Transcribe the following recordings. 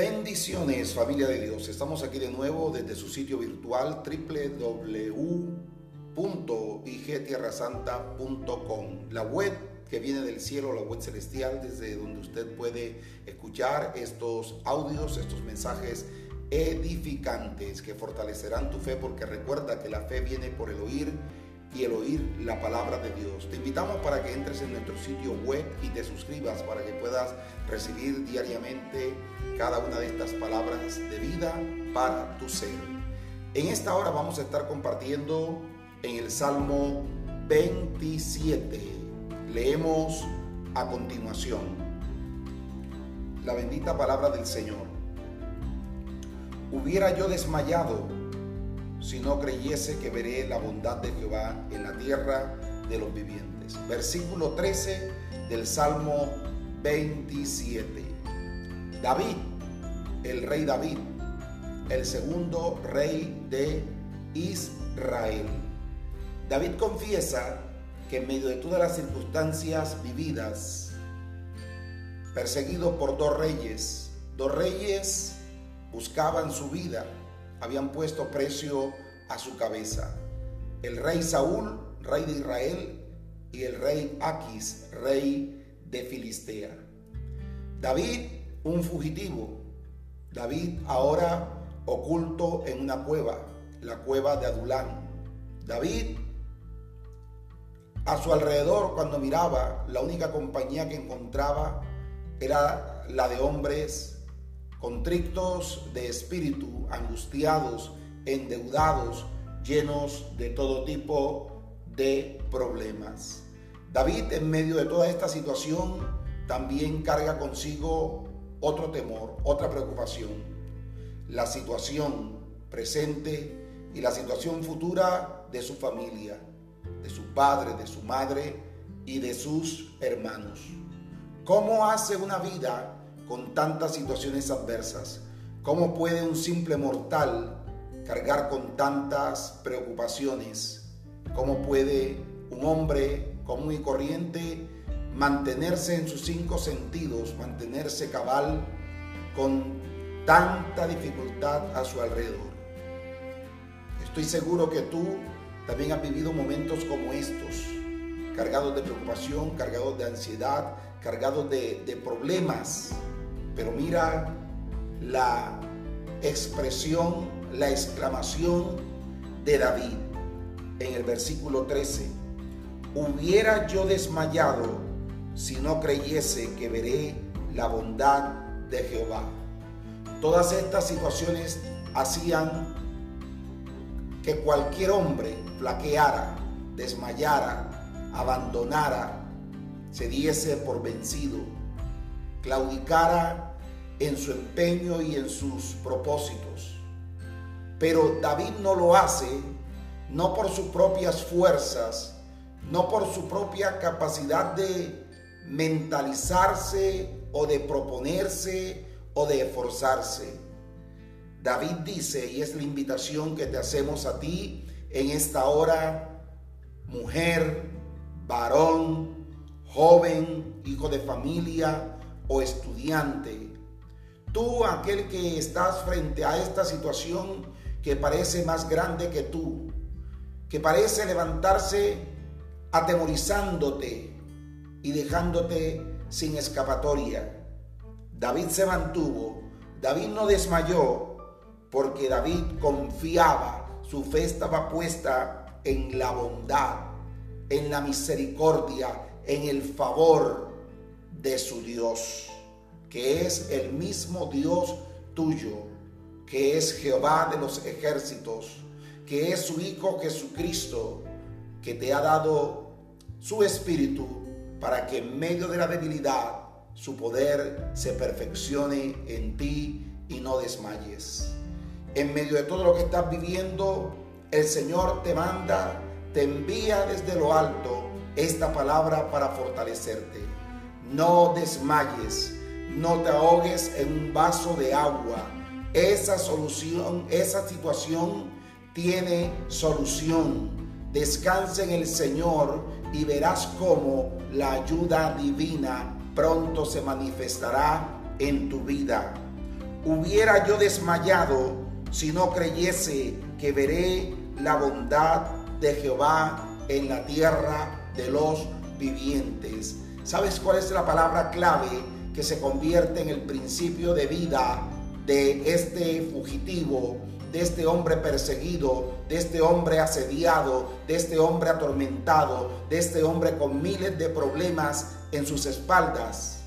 Bendiciones familia de Dios. Estamos aquí de nuevo desde su sitio virtual www.igtierrasanta.com. La web que viene del cielo, la web celestial, desde donde usted puede escuchar estos audios, estos mensajes edificantes que fortalecerán tu fe, porque recuerda que la fe viene por el oír y el oír la palabra de Dios. Te invitamos para que entres en nuestro sitio web y te suscribas para que puedas recibir diariamente cada una de estas palabras de vida para tu ser. En esta hora vamos a estar compartiendo en el Salmo 27. Leemos a continuación la bendita palabra del Señor. Hubiera yo desmayado si no creyese que veré la bondad de Jehová en la tierra de los vivientes. Versículo 13 del Salmo 27. David, el rey David, el segundo rey de Israel. David confiesa que en medio de todas las circunstancias vividas, perseguido por dos reyes, dos reyes buscaban su vida, habían puesto precio a su cabeza. El rey Saúl, rey de Israel, y el rey Aquis, rey de Filistea. David, un fugitivo. David ahora oculto en una cueva, la cueva de Adulán. David, a su alrededor, cuando miraba, la única compañía que encontraba era la de hombres contrictos de espíritu, angustiados, endeudados, llenos de todo tipo de problemas. David en medio de toda esta situación también carga consigo otro temor, otra preocupación. La situación presente y la situación futura de su familia, de su padre, de su madre y de sus hermanos. ¿Cómo hace una vida con tantas situaciones adversas? ¿Cómo puede un simple mortal cargar con tantas preocupaciones? ¿Cómo puede un hombre común y corriente mantenerse en sus cinco sentidos, mantenerse cabal con tanta dificultad a su alrededor? Estoy seguro que tú también has vivido momentos como estos, cargados de preocupación, cargados de ansiedad, cargados de, de problemas pero mira la expresión, la exclamación de David en el versículo 13. Hubiera yo desmayado si no creyese que veré la bondad de Jehová. Todas estas situaciones hacían que cualquier hombre flaqueara, desmayara, abandonara, se diese por vencido, claudicara en su empeño y en sus propósitos. Pero David no lo hace no por sus propias fuerzas, no por su propia capacidad de mentalizarse o de proponerse o de esforzarse. David dice, y es la invitación que te hacemos a ti en esta hora, mujer, varón, joven, hijo de familia o estudiante, Tú, aquel que estás frente a esta situación que parece más grande que tú, que parece levantarse atemorizándote y dejándote sin escapatoria. David se mantuvo, David no desmayó, porque David confiaba, su fe estaba puesta en la bondad, en la misericordia, en el favor de su Dios que es el mismo Dios tuyo, que es Jehová de los ejércitos, que es su Hijo Jesucristo, que te ha dado su espíritu para que en medio de la debilidad su poder se perfeccione en ti y no desmayes. En medio de todo lo que estás viviendo, el Señor te manda, te envía desde lo alto esta palabra para fortalecerte. No desmayes no te ahogues en un vaso de agua. Esa solución, esa situación tiene solución. Descansa en el Señor y verás cómo la ayuda divina pronto se manifestará en tu vida. hubiera yo desmayado si no creyese que veré la bondad de Jehová en la tierra de los vivientes. ¿Sabes cuál es la palabra clave que se convierte en el principio de vida de este fugitivo, de este hombre perseguido, de este hombre asediado, de este hombre atormentado, de este hombre con miles de problemas en sus espaldas?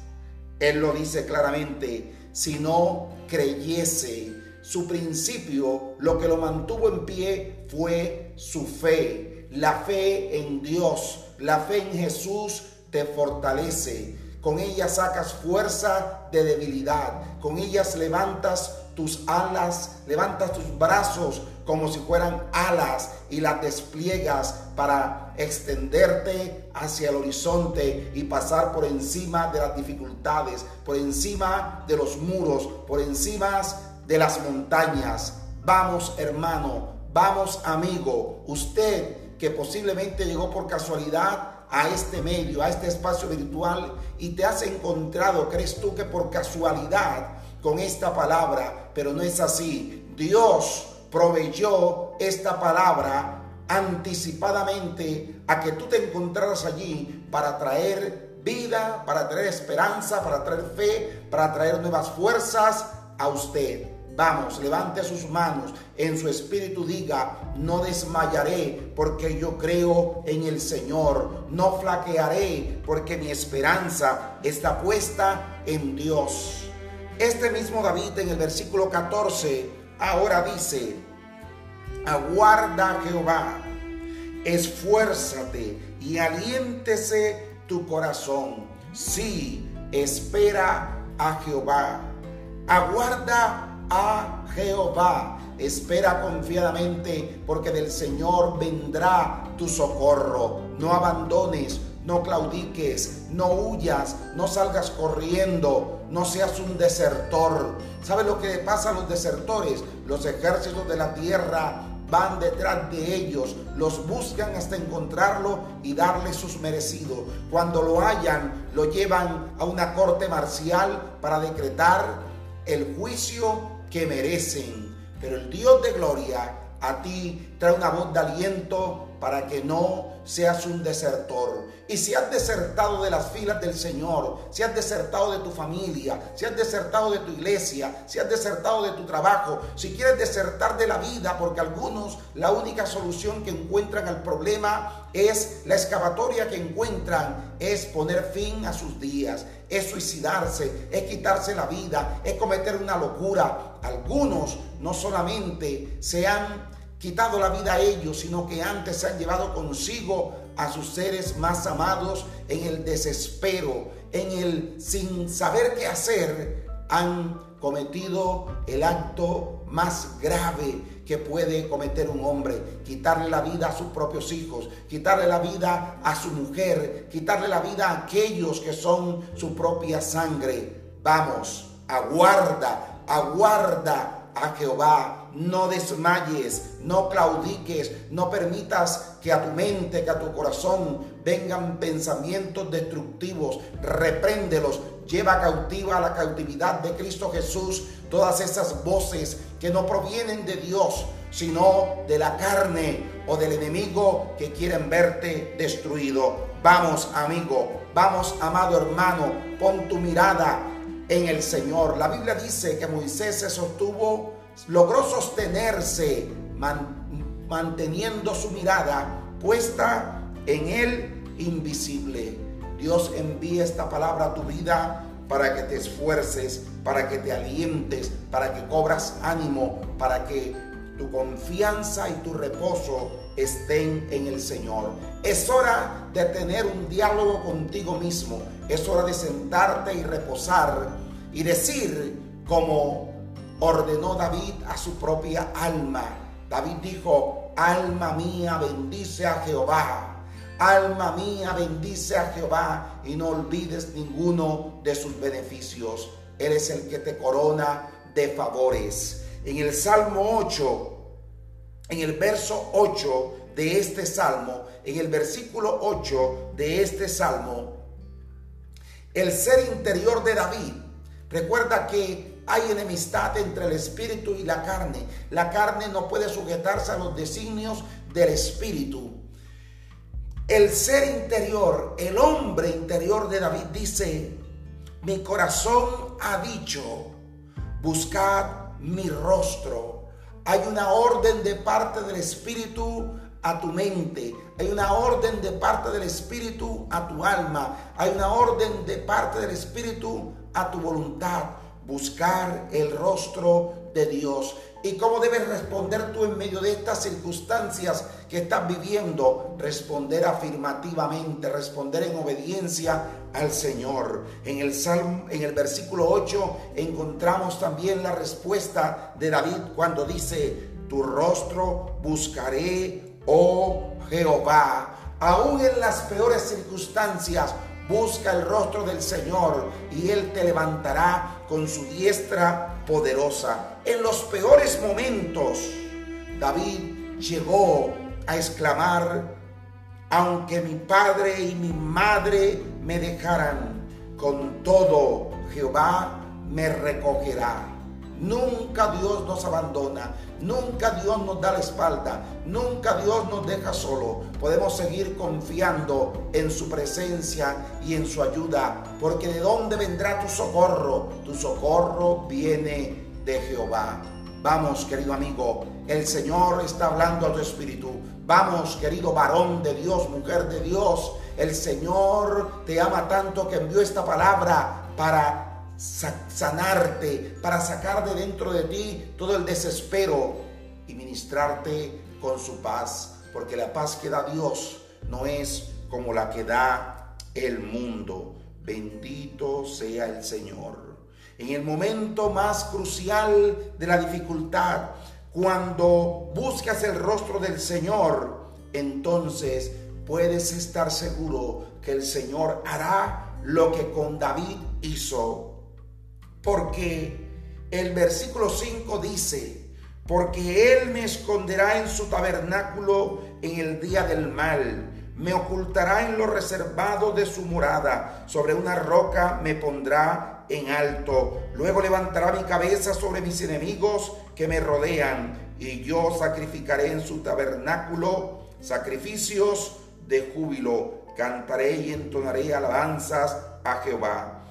Él lo dice claramente, si no creyese su principio, lo que lo mantuvo en pie fue su fe, la fe en Dios, la fe en Jesús te fortalece. Con ella sacas fuerza de debilidad. Con ellas levantas tus alas, levantas tus brazos como si fueran alas y las despliegas para extenderte hacia el horizonte y pasar por encima de las dificultades, por encima de los muros, por encima de las montañas. Vamos hermano, vamos amigo, usted que posiblemente llegó por casualidad a este medio, a este espacio virtual y te has encontrado, crees tú que por casualidad con esta palabra, pero no es así. Dios proveyó esta palabra anticipadamente a que tú te encontraras allí para traer vida, para traer esperanza, para traer fe, para traer nuevas fuerzas a usted. Vamos, levante sus manos, en su espíritu diga, no desmayaré porque yo creo en el Señor, no flaquearé porque mi esperanza está puesta en Dios. Este mismo David en el versículo 14 ahora dice, aguarda Jehová, esfuérzate y aliéntese tu corazón. Sí, espera a Jehová. Aguarda a Jehová. Espera confiadamente porque del Señor vendrá tu socorro. No abandones, no claudiques, no huyas, no salgas corriendo, no seas un desertor. ¿Sabes lo que pasa a los desertores? Los ejércitos de la tierra van detrás de ellos, los buscan hasta encontrarlo y darle sus merecidos. Cuando lo hallan, lo llevan a una corte marcial para decretar el juicio que merecen. Pero el Dios de gloria a ti trae una voz de aliento para que no seas un desertor. Y si has desertado de las filas del Señor, si has desertado de tu familia, si has desertado de tu iglesia, si has desertado de tu trabajo, si quieres desertar de la vida, porque algunos la única solución que encuentran al problema es la excavatoria que encuentran, es poner fin a sus días, es suicidarse, es quitarse la vida, es cometer una locura. Algunos no solamente se han quitado la vida a ellos, sino que antes se han llevado consigo a sus seres más amados en el desespero, en el sin saber qué hacer, han cometido el acto más grave que puede cometer un hombre, quitarle la vida a sus propios hijos, quitarle la vida a su mujer, quitarle la vida a aquellos que son su propia sangre. Vamos, aguarda, aguarda a Jehová, no desmayes, no claudiques, no permitas que a tu mente, que a tu corazón vengan pensamientos destructivos, repréndelos, lleva cautiva a la cautividad de Cristo Jesús todas esas voces que no provienen de Dios, sino de la carne o del enemigo que quieren verte destruido. Vamos, amigo, vamos, amado hermano, pon tu mirada en el Señor. La Biblia dice que Moisés se sostuvo, logró sostenerse manteniendo su mirada puesta en el invisible. Dios envía esta palabra a tu vida para que te esfuerces, para que te alientes, para que cobras ánimo, para que tu confianza y tu reposo estén en el Señor. Es hora de tener un diálogo contigo mismo. Es hora de sentarte y reposar y decir como ordenó David a su propia alma. David dijo, alma mía bendice a Jehová. Alma mía bendice a Jehová y no olvides ninguno de sus beneficios. Él es el que te corona de favores. En el Salmo 8, en el verso 8 de este Salmo, en el versículo 8 de este Salmo, el ser interior de David, recuerda que hay enemistad entre el espíritu y la carne. La carne no puede sujetarse a los designios del espíritu. El ser interior, el hombre interior de David dice, mi corazón ha dicho, buscad mi rostro. Hay una orden de parte del espíritu a tu mente, hay una orden de parte del Espíritu a tu alma, hay una orden de parte del Espíritu a tu voluntad. Buscar el rostro de Dios. ¿Y cómo debes responder tú en medio de estas circunstancias que estás viviendo? Responder afirmativamente, responder en obediencia al Señor. En el Salmo, en el versículo 8 encontramos también la respuesta de David cuando dice, "Tu rostro buscaré oh Jehová, aún en las peores circunstancias, busca el rostro del Señor y Él te levantará con su diestra poderosa. En los peores momentos, David llegó a exclamar, aunque mi padre y mi madre me dejaran, con todo Jehová me recogerá. Nunca Dios nos abandona, nunca Dios nos da la espalda, nunca Dios nos deja solo. Podemos seguir confiando en su presencia y en su ayuda, porque de dónde vendrá tu socorro? Tu socorro viene de Jehová. Vamos, querido amigo, el Señor está hablando a tu espíritu. Vamos, querido varón de Dios, mujer de Dios, el Señor te ama tanto que envió esta palabra para sanarte, para sacar de dentro de ti todo el desespero y ministrarte con su paz, porque la paz que da Dios no es como la que da el mundo. Bendito sea el Señor. En el momento más crucial de la dificultad, cuando buscas el rostro del Señor, entonces puedes estar seguro que el Señor hará lo que con David hizo porque el versículo 5 dice, porque Él me esconderá en su tabernáculo en el día del mal, me ocultará en lo reservado de su morada, sobre una roca me pondrá en alto, luego levantará mi cabeza sobre mis enemigos que me rodean, y yo sacrificaré en su tabernáculo sacrificios de júbilo, cantaré y entonaré alabanzas a Jehová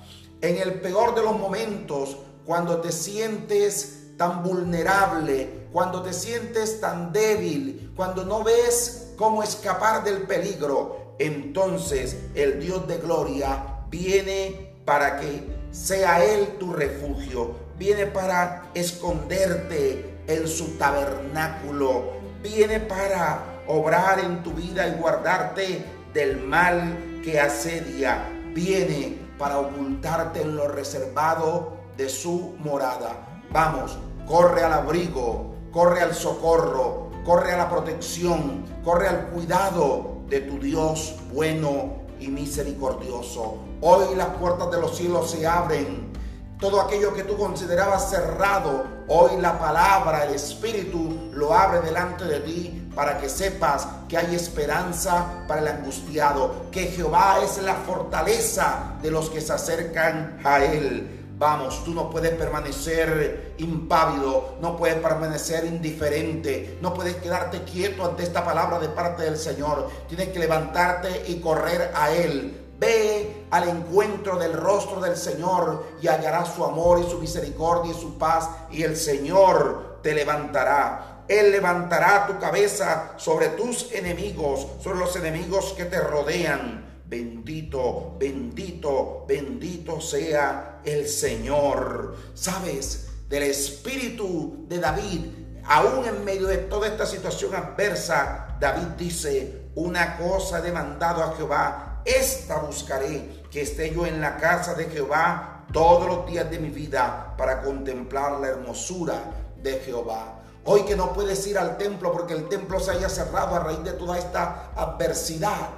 en el peor de los momentos, cuando te sientes tan vulnerable, cuando te sientes tan débil, cuando no ves cómo escapar del peligro, entonces el Dios de gloria viene para que sea Él tu refugio, viene para esconderte en su tabernáculo, viene para obrar en tu vida y guardarte del mal que asedia, viene para ocultarte en lo reservado de su morada. Vamos, corre al abrigo, corre al socorro, corre a la protección, corre al cuidado de tu Dios bueno y misericordioso. Hoy las puertas de los cielos se abren. Todo aquello que tú considerabas cerrado, hoy la palabra, el Espíritu lo abre delante de ti para que sepas que hay esperanza para el angustiado, que Jehová es la fortaleza de los que se acercan a Él. Vamos, tú no puedes permanecer impávido, no puedes permanecer indiferente, no puedes quedarte quieto ante esta palabra de parte del Señor. Tienes que levantarte y correr a Él. Ve al encuentro del rostro del Señor y hallarás su amor y su misericordia y su paz y el Señor te levantará. Él levantará tu cabeza sobre tus enemigos, sobre los enemigos que te rodean. Bendito, bendito, bendito sea el Señor. ¿Sabes? Del espíritu de David, aún en medio de toda esta situación adversa, David dice, una cosa he demandado a Jehová, esta buscaré, que esté yo en la casa de Jehová todos los días de mi vida para contemplar la hermosura de Jehová. Hoy que no puedes ir al templo porque el templo se haya cerrado a raíz de toda esta adversidad.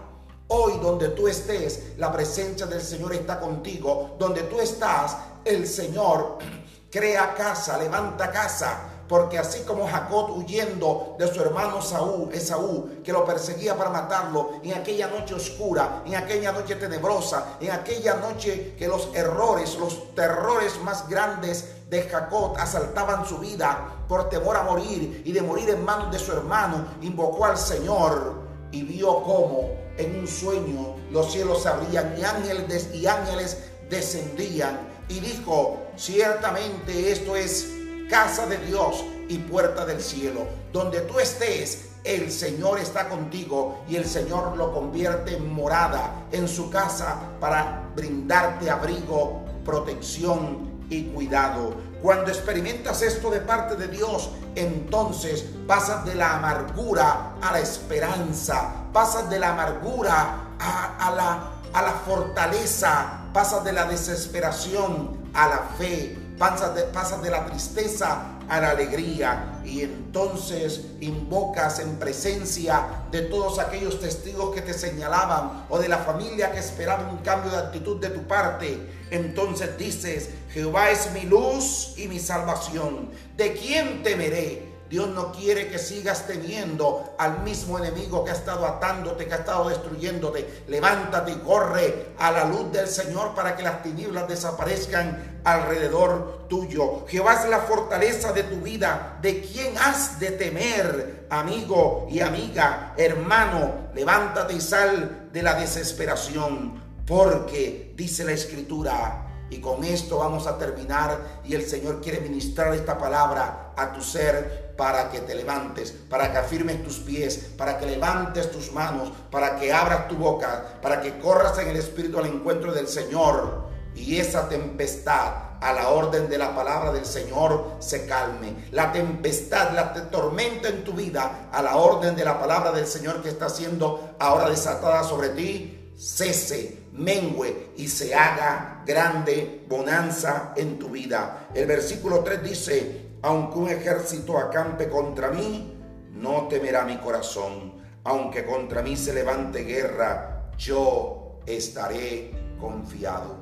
Hoy donde tú estés, la presencia del Señor está contigo. Donde tú estás, el Señor crea casa, levanta casa porque así como Jacob huyendo de su hermano Saúl, Esaú, que lo perseguía para matarlo, en aquella noche oscura, en aquella noche tenebrosa, en aquella noche que los errores, los terrores más grandes de Jacob asaltaban su vida por temor a morir y de morir en manos de su hermano, invocó al Señor y vio cómo en un sueño los cielos se abrían y ángeles, y ángeles descendían y dijo, ciertamente esto es casa de Dios y puerta del cielo. Donde tú estés, el Señor está contigo y el Señor lo convierte en morada en su casa para brindarte abrigo, protección y cuidado. Cuando experimentas esto de parte de Dios, entonces pasas de la amargura a la esperanza, pasas de la amargura a, la, a la fortaleza, pasas de la desesperación a la fe, pasas de, pasas de la tristeza a la alegría y entonces invocas en presencia de todos aquellos testigos que te señalaban o de la familia que esperaba un cambio de actitud de tu parte. Entonces dices, Jehová es mi luz y mi salvación. ¿De quién temeré? Dios no quiere que sigas teniendo al mismo enemigo que ha estado atándote, que ha estado destruyéndote. Levántate y corre a la luz del Señor para que las tinieblas desaparezcan alrededor tuyo. Jehová es la fortaleza de tu vida. ¿De quién has de temer, amigo y amiga, hermano? Levántate y sal de la desesperación, porque dice la Escritura, y con esto vamos a terminar y el Señor quiere ministrar esta palabra a tu ser para que te levantes, para que afirmes tus pies, para que levantes tus manos, para que abras tu boca, para que corras en el Espíritu al encuentro del Señor y esa tempestad a la orden de la palabra del Señor se calme. La tempestad, la tormenta en tu vida a la orden de la palabra del Señor que está siendo ahora desatada sobre ti, cese mengue y se haga grande bonanza en tu vida. El versículo 3 dice, aunque un ejército acampe contra mí, no temerá mi corazón. Aunque contra mí se levante guerra, yo estaré confiado.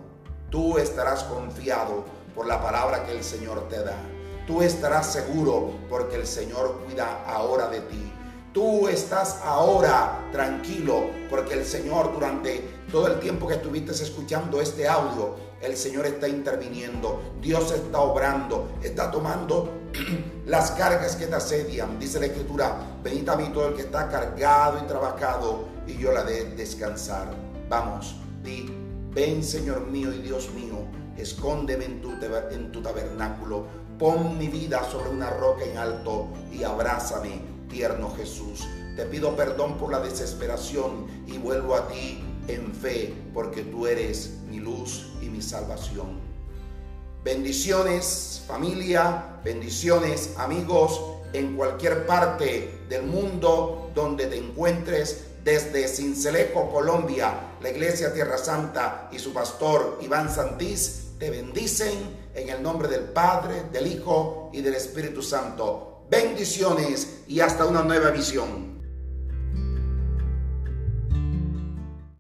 Tú estarás confiado por la palabra que el Señor te da. Tú estarás seguro porque el Señor cuida ahora de ti. Tú estás ahora tranquilo porque el Señor durante todo el tiempo que estuviste escuchando este audio, el Señor está interviniendo, Dios está obrando, está tomando las cargas que te asedian. Dice la Escritura, venid a mí todo el que está cargado y trabajado y yo la de descansar. Vamos, di, ven Señor mío y Dios mío, escóndeme en tu, en tu tabernáculo, pon mi vida sobre una roca en alto y abrázame, tierno Jesús. Te pido perdón por la desesperación y vuelvo a ti en fe, porque tú eres mi luz y mi salvación. Bendiciones familia, bendiciones amigos en cualquier parte del mundo donde te encuentres, desde Cincelejo, Colombia, la Iglesia Tierra Santa y su pastor Iván Santís te bendicen en el nombre del Padre, del Hijo y del Espíritu Santo. Bendiciones y hasta una nueva visión.